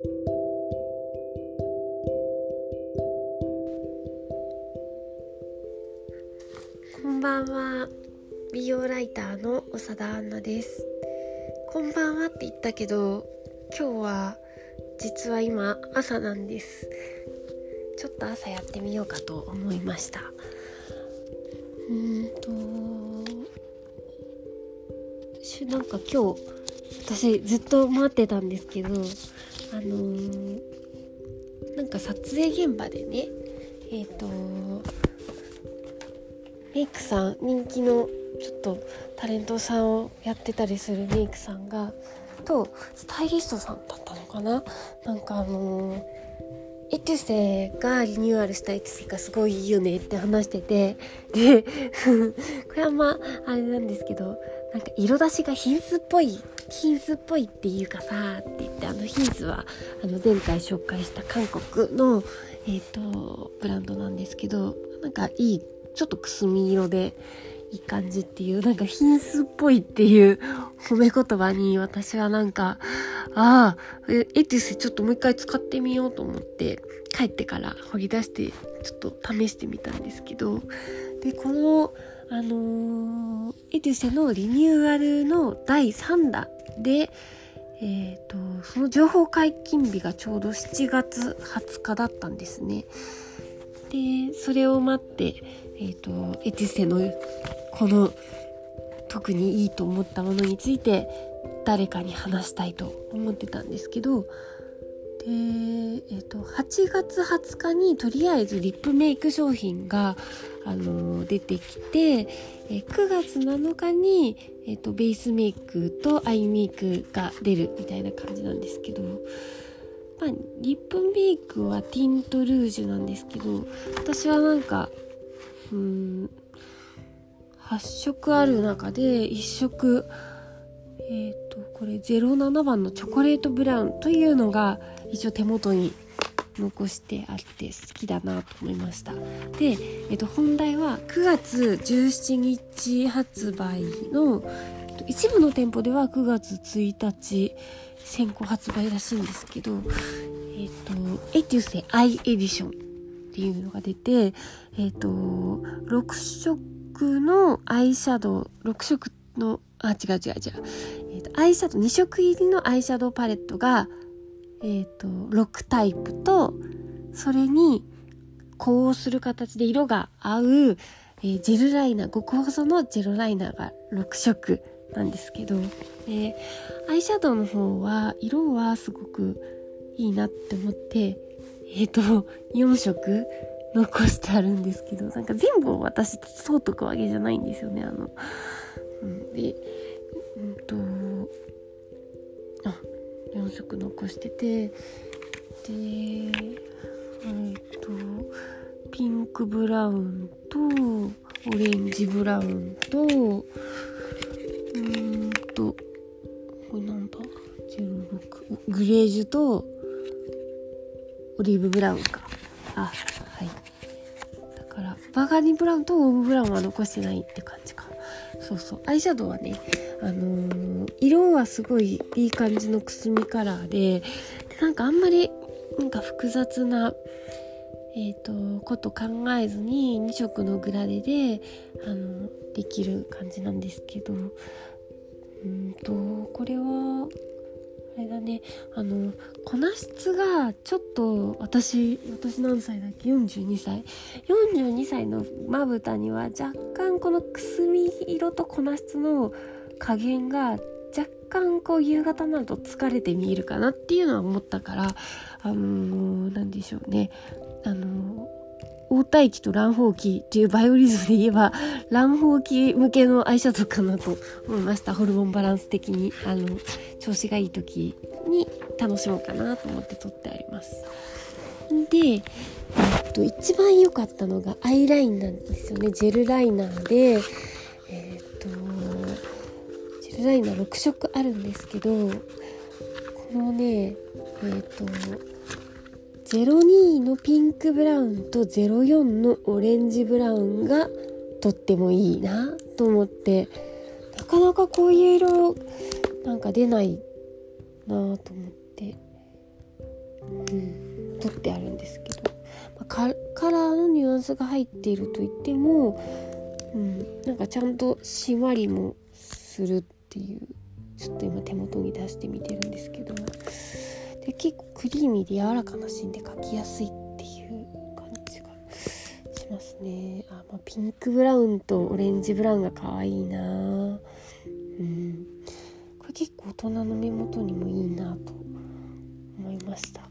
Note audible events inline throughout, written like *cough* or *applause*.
こんばんは。美容ライターの長田杏奈です。こんばんはって言ったけど今日は実は今朝なんです。ちょっと朝やってみようかと思いました。うんとなんか今日私ずっと待ってたんですけどあのー、なんか撮影現場でねえっ、ー、とメイクさん人気のちょっとタレントさんをやってたりするメイクさんがとスタイリストさんだったのかな？なんかあのー、エトゥセがリニューアルしたエトゥセがすごいいいよねって話してて。で *laughs* これはまああれなんですけどなんか色出しがヒンスっぽいヒンスっぽいっていうかさって言ってあのヒンスはあの前回紹介した韓国のえっ、ー、とブランドなんですけどなんかいいちょっとくすみ色でいい感じっていうなんか品質っぽいっていう褒め言葉に私はなんかああエティスちょっともう一回使ってみようと思って帰ってから掘り出してちょっと試してみたんですけどでこのあのー、エテュセのリニューアルの第3弾でえーと、その情報解禁日がちょうど7月20日だったんですね。でそれを待って、えーと、エティセのこの特にいいと思ったものについて誰かに話したいと思ってたんですけどで、えーと、8月20日にとりあえずリップメイク商品が、あのー、出てきて、えー、9月7日に、えーと、ベースメイクとアイメイクが出るみたいな感じなんですけど、まあ、リップメイクはティントルージュなんですけど私はなんかうん8色ある中で1色えっ、ー、とこれ07番のチョコレートブラウンというのが一応手元に残してあって好きだなと思いました。で、えー、と本題は9月17日発売の一部の店舗では9月1日先行発売らしいんですけどえっ、ー、とエテュセアイエディションっていうのが出てえっ、ー、と6色のアイシャドウ6色のあ違う違う違う、えーと、アイシャドウ2色入りのアイシャドウパレットが、えーと、6タイプとそれにこうする形で色が合う、えー、ジェルライナー極細のジェルライナーが6色なんですけど、えアイシャドウの方は色はすごくいいなって思ってえっ、ー、と4色残してあるんですけどなんか全部私通っとくわけじゃないんですよねあの、うん、でうんと4色残しててでえっとピンクブラウンとオレンジブラウンとうんとこれなんだ？16グレージュとオリーブブラウンか。あはい。だからバーガーディブラウンとオーブブラウンは残してないって感じか。そうそう。アイシャドウはねあのー、色はすごいいい感じのくすみカラーででなんかあんまりなんか複雑なえっ、ー、とこと考えずに2色のグラデであのできる感じなんですけど。うんとこれはあれだね。あの粉質がちょっと私私何歳だっけ？42歳。42歳のまぶたには若干このくすみ色と粉質の加減が若干こう夕方になると疲れて見えるかなっていうのは思ったからあの何でしょうね。あの黄体期と乱胞期っていうバイオリズムで言えば *laughs* 乱胞期向けのアイシャドウかなと思いました。ホルモンバランス的にあの調子がいい時に楽しもうかなと思って撮ってあります。で、えっと、一番良かったのがアイラインなんですよね。ジェルライナーでジェルライナー6色あるんですけどこのねえっと02のピンクブラウンと04のオレンジブラウンがとってもいいなと思ってなかなかこういう色なんか出ないなと思ってうん取ってあるんですけど、ま、カカラーのニュアンスが入っていると言っても、うん、なんかちゃんとしんわりもするっていう。ちょっと今手元に出してみてるんですけど。で結構クリーミーで柔らかな芯で描きやすいっていう感じがしますね。あ、まあ、ピンクブラウンとオレンジブラウンが可愛いな。うん。これ結構大人の目元にもいいなと思いました。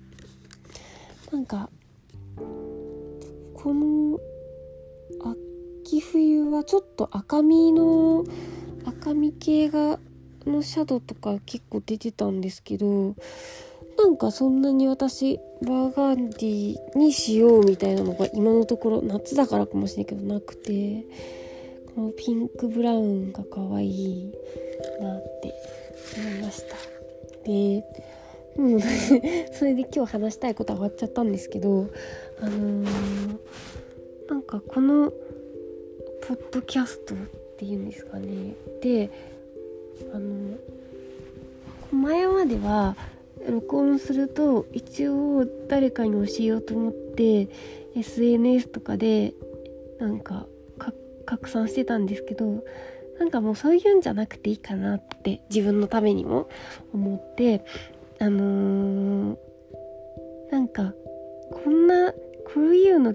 なんかこの秋冬はちょっと赤みの赤み系がのシャドウとか結構出てたんですけどなんかそんなに私バーガンディにしようみたいなのが今のところ夏だからかもしれないけどなくてこのピンクブラウンが可愛いなって思いました。でうん、*laughs* それで今日話したいことは終わっちゃったんですけどあのー、なんかこのポッドキャストていうんですかね。であの前までは録音すると一応誰かに教えようと思って SNS とかでなんか拡散してたんですけどなんかもうそういうんじゃなくていいかなって自分のためにも思ってあのー、なんかこんなこういうの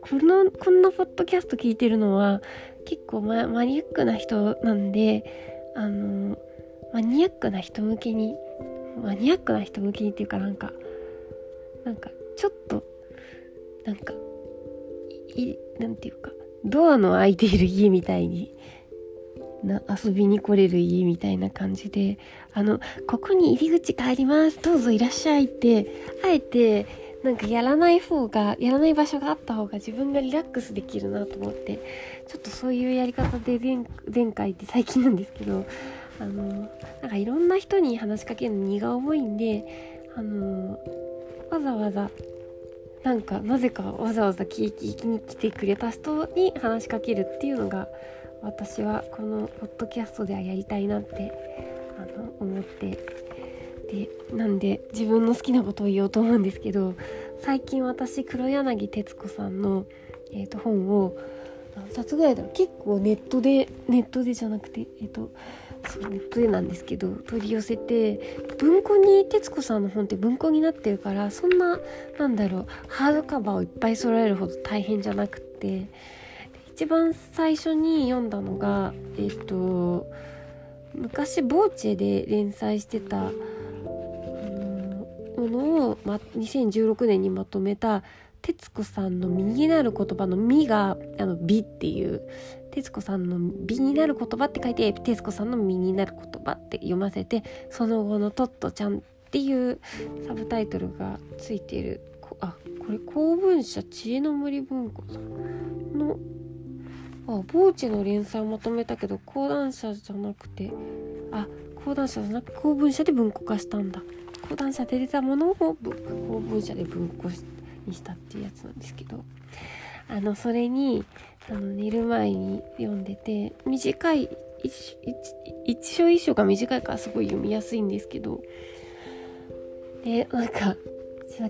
このこんなポッドキャスト聞いてるのは結構ママニアックな人なんであのマニアックな人向けにマニアックな人向けにっていうかなんかなんかちょっとなんかいなんていうかドアの開いている家みたいにな遊びに来れる家みたいな感じであのここに入り口があります。どうぞいらっしゃいってあえてなんかやらない方がやらない場所があった方が自分がリラックスできるなと思ってちょっとそういうやり方で前回って最近なんですけどあのなんかいろんな人に話しかけるの荷が重いんであのわざわざなんかなぜかわざわざ聞きに来てくれた人に話しかけるっていうのが私はこのポッドキャストではやりたいなってあの思ってでなんで自分の好きなことを言おうと思うんですけど最近私黒柳徹子さんの、えー、と本を何冊ぐらいだろう。結構ネットでネットでじゃなくてえっ、ー、とそうネットでなんですけど取り寄せて文庫に徹子さんの本って文庫になってるからそんななんだろうハードカバーをいっぱい揃えるほど大変じゃなくって一番最初に読んだのがえっ、ー、と昔ボーチェで連載してたものを、ま、2016年にまとめた徹子さんの身になる言葉の「み」が「あの美」っていう徹子さんの「美になる言葉」って書いて徹子さんの「身になる言葉」って読ませてその後の「トットちゃん」っていうサブタイトルがついているあこれ公文社知恵の森文庫さんのあボーチの連載をまとめたけど講談社じゃなくてあ講談社じゃなくて公文社で文庫化したんだ。講談社で出たものを公文社で文庫にしたっていうやつなんですけどあのそれにあの寝る前に読んでて短い一章一章が短いからすごい読みやすいんですけどでなんか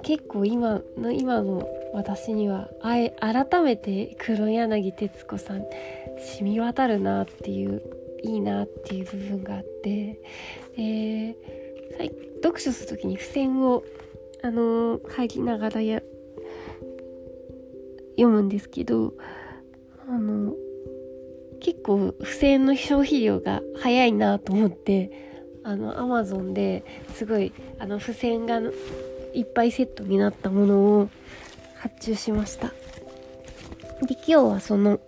結構今の今の私にはあえ改めて黒柳徹子さん染み渡るなっていういいなっていう部分があってで読書する時に付箋をあの入りながらや読むんですけどあの結構付箋の消費量が早いなと思ってあのアマゾンですごいあの付箋がいっぱいセットになったものを発注しました。で今日はその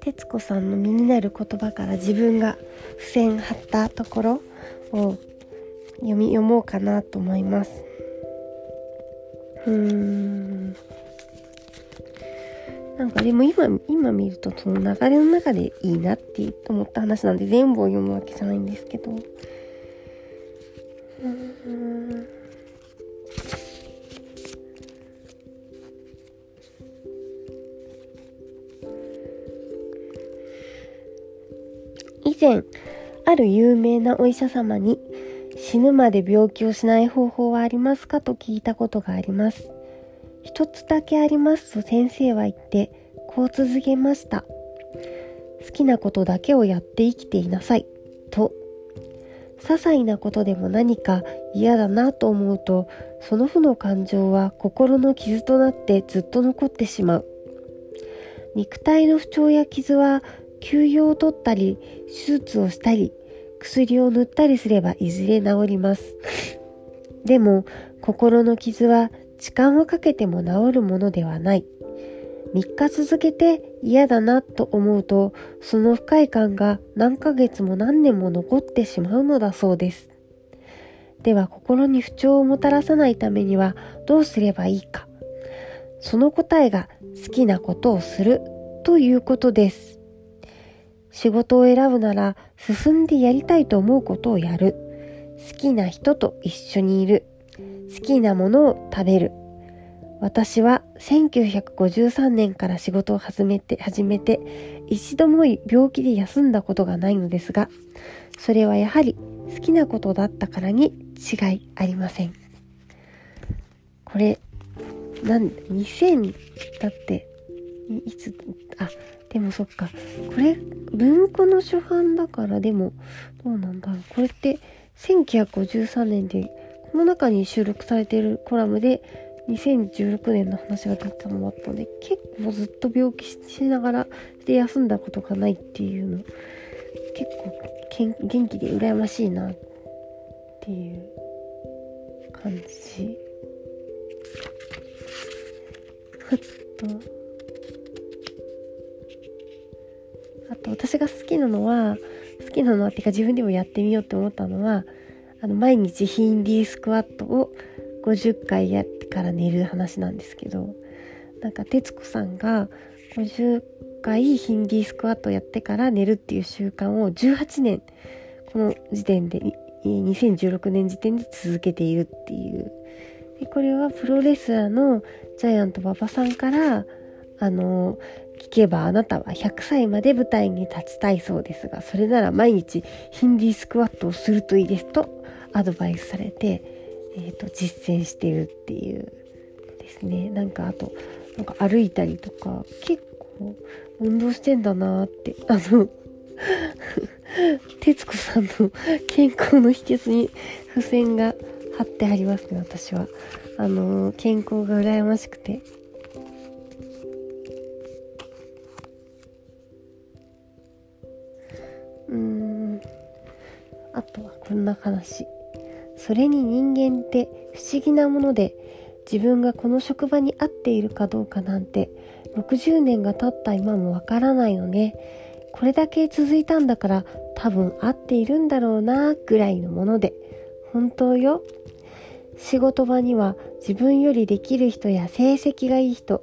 徹子さんの身になる言葉から自分が付箋貼ったところを読み読もうかなと思います。うーん。なんかでも今今見るとその流れの中でいいなって思った話なんで全部を読むわけじゃないんですけど。うん。以前ある有名なお医者様に死ぬまで病気をしない方法はありますかと聞いたことがあります。一つだけありますと先生は言って、こう続けました。好きなことだけをやって生きていなさい。と。些細なことでも何か嫌だなと思うと、その負の感情は心の傷となってずっと残ってしまう。肉体の不調や傷は休養を取ったり、手術をしたり、薬を塗ったりすればいずれ治ります。でも、心の傷は時間をかけても治るものではない。3日続けて嫌だなと思うと、その不快感が何ヶ月も何年も残ってしまうのだそうです。では心に不調をもたらさないためにはどうすればいいか。その答えが好きなことをするということです。仕事を選ぶなら進んでやりたいと思うことをやる。好きな人と一緒にいる。好きなものを食べる。私は1953年から仕事を始めて、始めて、一度も病気で休んだことがないのですが、それはやはり好きなことだったからに違いありません。これ、なん、2000だって、いつ、あ、でもそっか。これ、文庫の初版だからでも、どうなんだろう。これって1953年で、この中に収録されてるコラムで、2016年の話が出たのもあったので、結構ずっと病気しながらで休んだことがないっていうの、結構元気で羨ましいなっていう感じ。ふっと。あと私が好きなのは好きなのはっていうか自分でもやってみようって思ったのはあの毎日ヒンディースクワットを50回やってから寝る話なんですけどなんか徹子さんが50回ヒンディースクワットやってから寝るっていう習慣を18年この時点で2016年時点で続けているっていう。でこれはプロレスラーのジャイアント馬場さんからあの聞けばあなたは100歳まで舞台に立ちたいそうですが、それなら毎日ヒンディースクワットをするといいですとアドバイスされて、えーと、実践してるっていうですね。なんかあと、なんか歩いたりとか結構運動してんだなって、あの *laughs* 徹子さんの健康の秘訣に付箋が貼ってありますね、私は。あの健康が羨ましくて話。それに人間って不思議なもので自分がこの職場に合っているかどうかなんて60年が経った今もわからないのね。これだけ続いたんだから多分合っているんだろうなぐらいのもので。本当よ。仕事場には自分よりできる人や成績がいい人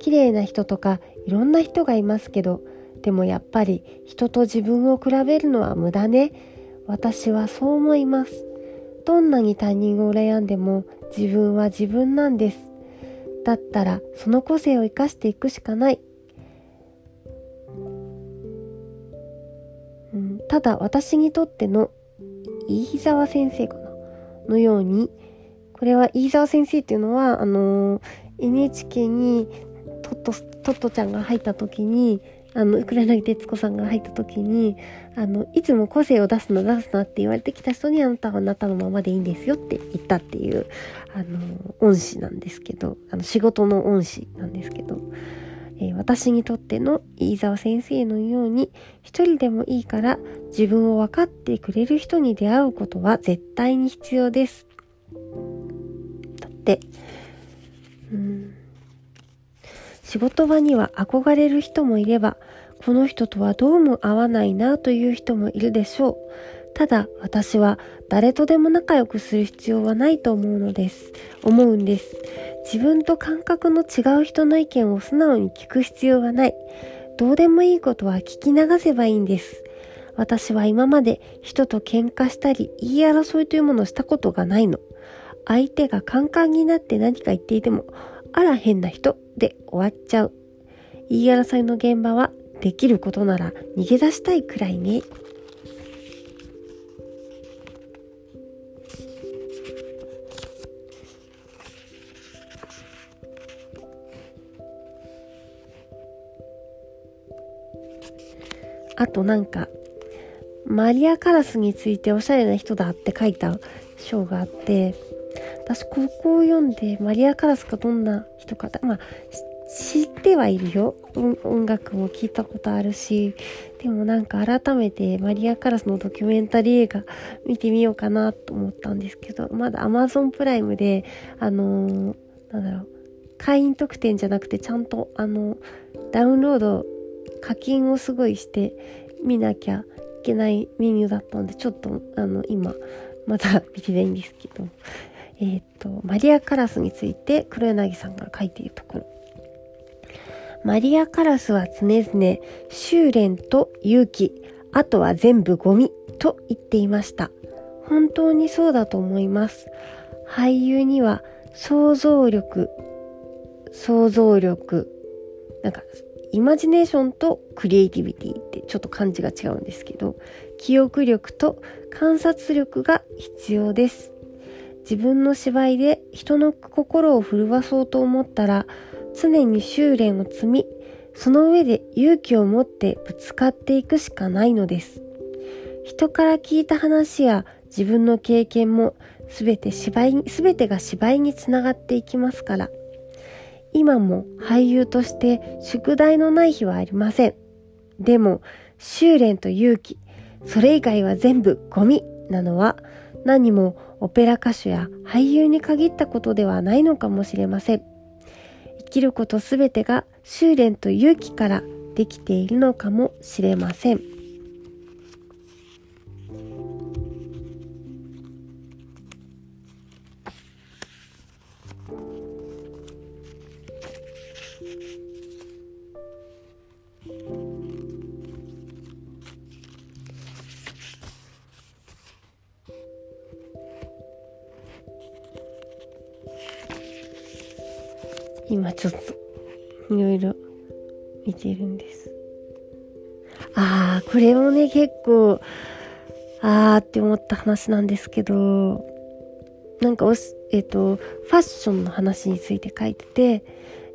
綺麗な人とかいろんな人がいますけどでもやっぱり人と自分を比べるのは無駄ね。私はそう思います。どんなに他人を羨んでも自分は自分なんです。だったらその個性を生かしていくしかない。うん、ただ私にとっての飯沢先生かなのようにこれは飯沢先生っていうのはあのー、NHK にトットトットちゃんが入った時にあの、黒柳徹子さんが入った時に、あの、いつも個性を出すな出すなって言われてきた人にあなたはあなたのままでいいんですよって言ったっていう、あの、恩師なんですけど、あの、仕事の恩師なんですけど、えー、私にとっての飯沢先生のように、一人でもいいから自分を分かってくれる人に出会うことは絶対に必要です。だって、うん仕事場には憧れる人もいれば、この人とはどうも合わないなという人もいるでしょう。ただ私は誰とでも仲良くする必要はないと思うのです。思うんです。自分と感覚の違う人の意見を素直に聞く必要はない。どうでもいいことは聞き流せばいいんです。私は今まで人と喧嘩したり言い争いというものをしたことがないの。相手がカンカンになって何か言っていても、あら変な人で終わっちゃう。言い争いの現場はできることなら逃げ出したいくらいね。あとなんか、マリア・カラスについておしゃれな人だって書いた章があって、私ここを読んでマリア・カラスがどんな人か、まあ、知ってはいるよ。音楽も聞いたことあるしでもなんか改めてマリア・カラスのドキュメンタリー映画見てみようかなと思ったんですけどまだ Amazon プライムであのー、なんだろう会員特典じゃなくてちゃんとあのダウンロード課金をすごいして見なきゃいけないメニューだったんでちょっとあの今まだ見てないんですけど。えっ、とマリア・カラスについて黒柳さんが書いているところ。マリア・カラスは常々修練と勇気あとは全部ゴミと言っていました。本当にそうだと思います。俳優には想像力想像力なんかイマジネーションとクリエイティビティってちょっと漢字が違うんですけど記憶力と観察力が必要です。自分の芝居で人の心を震わそうと思ったら常に修練を積みその上で勇気を持ってぶつかっていくしかないのです。人から聞いた話や自分の経験も全て芝居全てが芝居につながっていきますから今も俳優として宿題のない日はありません。でも修練と勇気それ以外は全部ゴミなのは何もオペラ歌手や俳優に限ったことではないのかもしれません。生きることすべてが修練と勇気からできているのかもしれません。ちょっといろいろ見てるんです。ああ、これもね、結構、あーって思った話なんですけど、なんかおす、えっ、ー、と、ファッションの話について書いてて、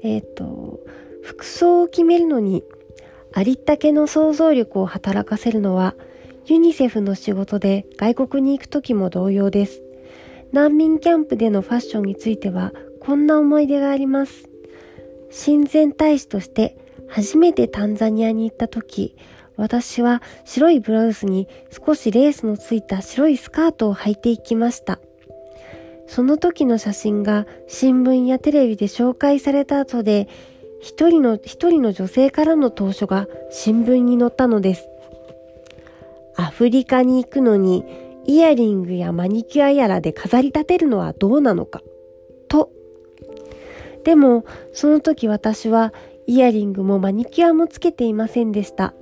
えっ、ー、と、服装を決めるのに、ありったけの想像力を働かせるのは、ユニセフの仕事で外国に行く時も同様です。難民キャンプでのファッションについては、こんな思い出があります。親善大使として初めてタンザニアに行った時、私は白いブラウスに少しレースのついた白いスカートを履いていきました。その時の写真が新聞やテレビで紹介された後で、一人の、一人の女性からの投書が新聞に載ったのです。アフリカに行くのにイヤリングやマニキュアやらで飾り立てるのはどうなのか。でも、その時私はイヤリングもマニキュアもつけていませんでした。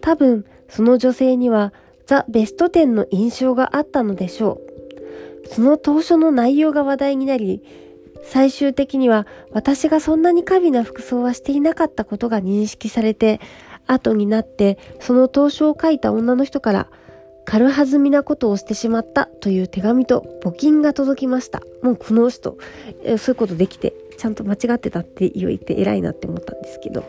多分、その女性にはザ・ベスト10の印象があったのでしょう。その当初の内容が話題になり、最終的には私がそんなに過敏な服装はしていなかったことが認識されて、後になってその当初を書いた女の人から軽はずみなことをしてしまったという手紙と募金が届きました。もうこの人、そういうことできてちゃんと間違ってたって言って偉いなって思ったんですけど。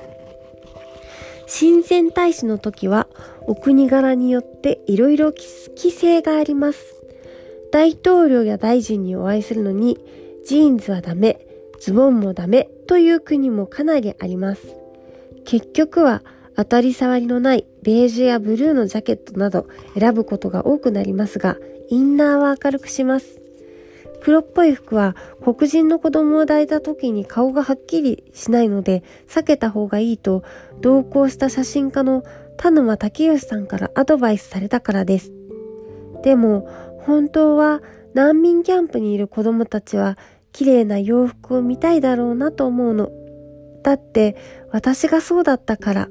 親善大使の時はお国柄によっていろいろ規制があります。大統領や大臣にお会いするのにジーンズはダメズボンもダメという国もかなりあります。結局は当たり障りのないベージュやブルーのジャケットなど選ぶことが多くなりますがインナーは明るくします。黒っぽい服は黒人の子供を抱いた時に顔がはっきりしないので避けた方がいいと同行した写真家の田沼武義さんからアドバイスされたからです。でも本当は難民キャンプにいる子供たちは綺麗な洋服を見たいだろうなと思うの。だって私がそうだったから。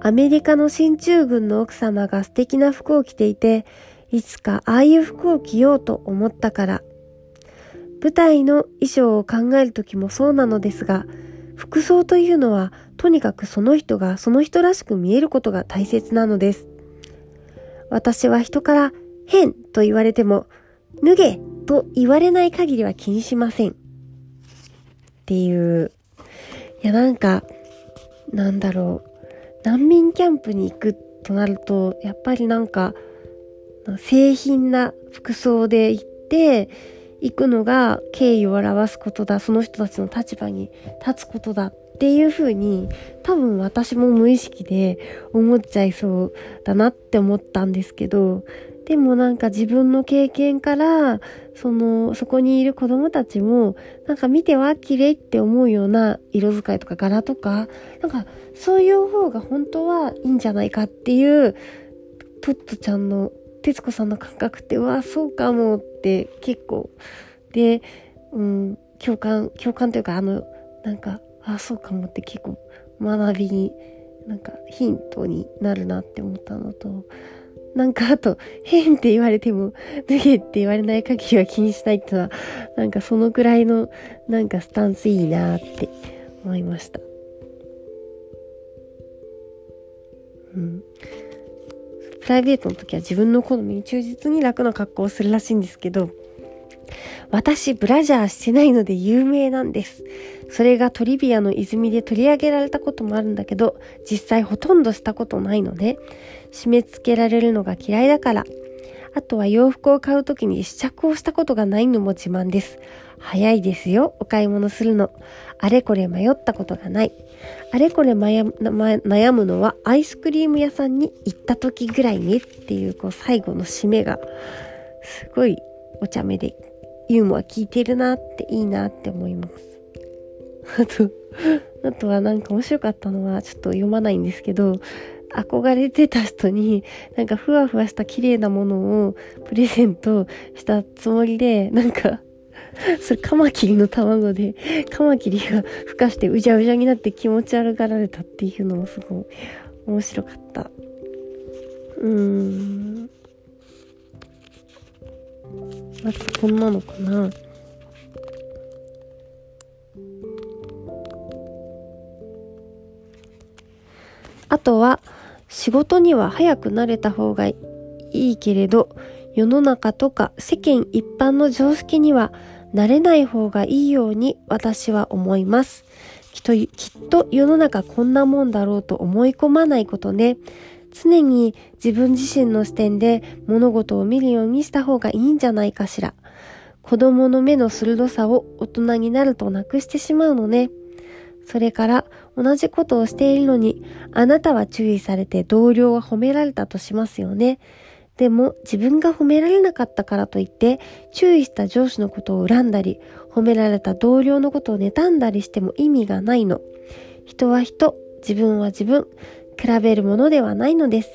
アメリカの進駐軍の奥様が素敵な服を着ていていつかああいう服を着ようと思ったから。舞台の衣装を考える時もそうなのですが、服装というのはとにかくその人がその人らしく見えることが大切なのです。私は人から変と言われても、脱げと言われない限りは気にしません。っていう。いやなんか、なんだろう。難民キャンプに行くとなるとやっぱりなんか製品な服装で行って行くのが敬意を表すことだ。その人たちの立場に立つことだっていう風に多分私も無意識で思っちゃいそうだなって思ったんですけどでもなんか自分の経験からそのそこにいる子供たちもなんか見ては綺麗って思うような色使いとか柄とかなんかそういう方が本当はいいんじゃないかっていうトットちゃんの徹子さんの感覚ってわあそうかもって結構。で、うん、共感共感というかあのなんかあそうかもって結構学びになんかヒントになるなって思ったのとなんかあと変って言われても脱げって言われない限りは気にしないってのはなんかそのくらいのなんかスタンスいいなって思いました。うん。プライベートの時は自分の好みに忠実に楽な格好をするらしいんですけど私、ブラジャーしてないので有名なんです。それがトリビアの泉で取り上げられたこともあるんだけど、実際ほとんどしたことないのね。締め付けられるのが嫌いだから。あとは洋服を買うときに試着をしたことがないのも自慢です。早いですよ、お買い物するの。あれこれ迷ったことがない。あれこれ悩むのはアイスクリーム屋さんに行った時ぐらいねっていうこう最後の締めがすごいお茶目でユーモア効いてるなっていいなって思います。あと、あとはなんか面白かったのはちょっと読まないんですけど、憧れてた人になんかふわふわした綺麗なものをプレゼントしたつもりで、なんかそれカマキリの卵で、カマキリが孵化してうじゃうじゃになって気持ち悪がられたっていうのもすごい面白かった。うーん。あとこんなのかなあとは仕事には早く慣れた方がいいけれど世の中とか世間一般の常識には慣れない方がいいように私は思います。きっときっと世の中こんなもんだろうと思い込まないことね。常に自分自身の視点で物事を見るようにした方がいいんじゃないかしら。子供の目の鋭さを大人になるとなくしてしまうのね。それから同じことをしているのにあなたは注意されて同僚は褒められたとしますよね。でも自分が褒められなかったからといって注意した上司のことを恨んだり褒められた同僚のことを妬んだりしても意味がないの。人は人、自分は自分、比べるものではないのです。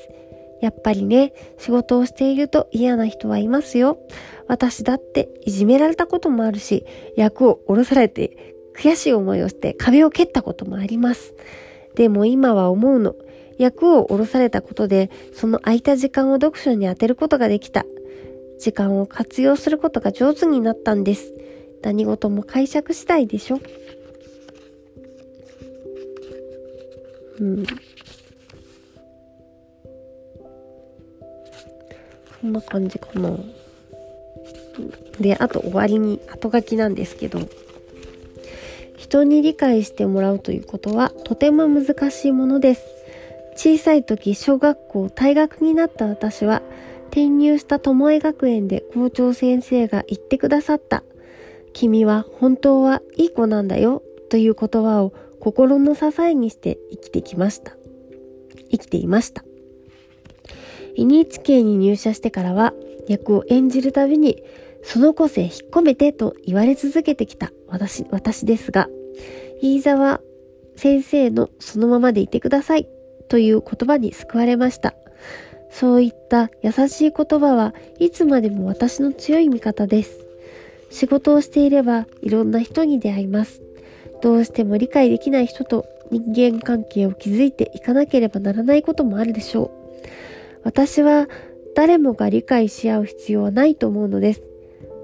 やっぱりね、仕事をしていると嫌な人はいますよ。私だっていじめられたこともあるし、役を下ろされて悔しい思いをして壁を蹴ったこともあります。でも今は思うの。役を下ろされたことで、その空いた時間を読書に充てることができた。時間を活用することが上手になったんです。何事も解釈次第でしょ。うん。こんな感じかな。で、あと終わりに後書きなんですけど、人に理解してもらうということはとても難しいものです。小さい時、小学校、退学になった私は、転入した巴学園で校長先生が言ってくださった。君は本当はいい子なんだよという言葉を心の支えにして生きてきました。生きていました。NHK に入社してからは役を演じるたびにその個性引っ込めてと言われ続けてきた私、私ですが、飯沢先生のそのままでいてくださいという言葉に救われました。そういった優しい言葉はいつまでも私の強い味方です。仕事をしていればいろんな人に出会います。どうしても理解できない人と人間関係を築いていかなければならないこともあるでしょう。私は誰もが理解し合う必要はないと思うのです。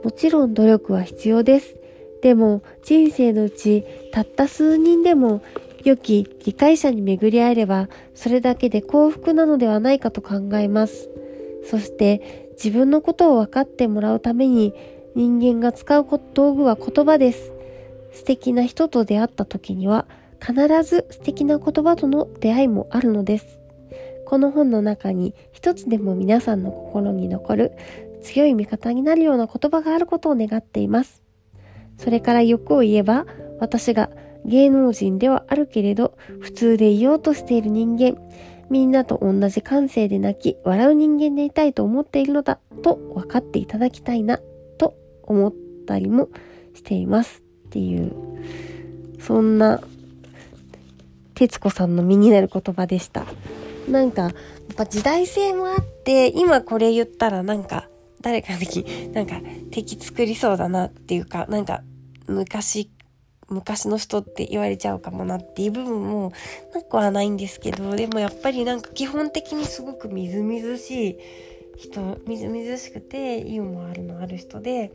もちろん努力は必要です。でも人生のうちたった数人でも良き理解者に巡り合えればそれだけで幸福なのではないかと考えます。そして自分のことを分かってもらうために人間が使う道具は言葉です。素敵な人と出会った時には必ず素敵な言葉との出会いもあるのですこの本の中に一つでも皆さんの心に残る強い味方になるような言葉があることを願っていますそれから欲を言えば私が芸能人ではあるけれど普通でいようとしている人間みんなと同じ感性で泣き笑う人間でいたいと思っているのだと分かっていただきたいなと思ったりもしています。っていうそんな徹子さんの身になる言葉でした。なんかやっぱ時代性もあって今これ言ったらなんか誰か的 *laughs* なんか敵作りそうだなっていうかなんか昔昔の人って言われちゃうかもなっていう部分もなくはないんですけどでもやっぱりなんか基本的にすごくみずみずしい人みずみずしくてユーモアあるのある人で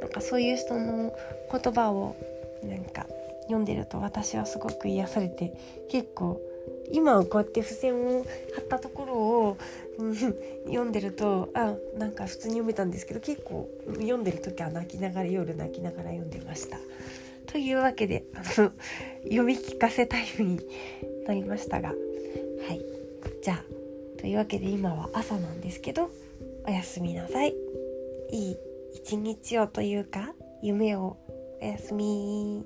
なんかそういう人の言葉をなんか読んでると私はすごく癒されて結構今こうやって付箋を貼ったところを、ん、読んでるとあなんか普通に読めたんですけど結構読んでる時は泣きながら夜泣きながら読んでました。というわけであの読み聞かせタイムになりましたがはい。じゃあというわけで今は朝なんですけどおやすみなさい。いい一日をというか夢をおやすみ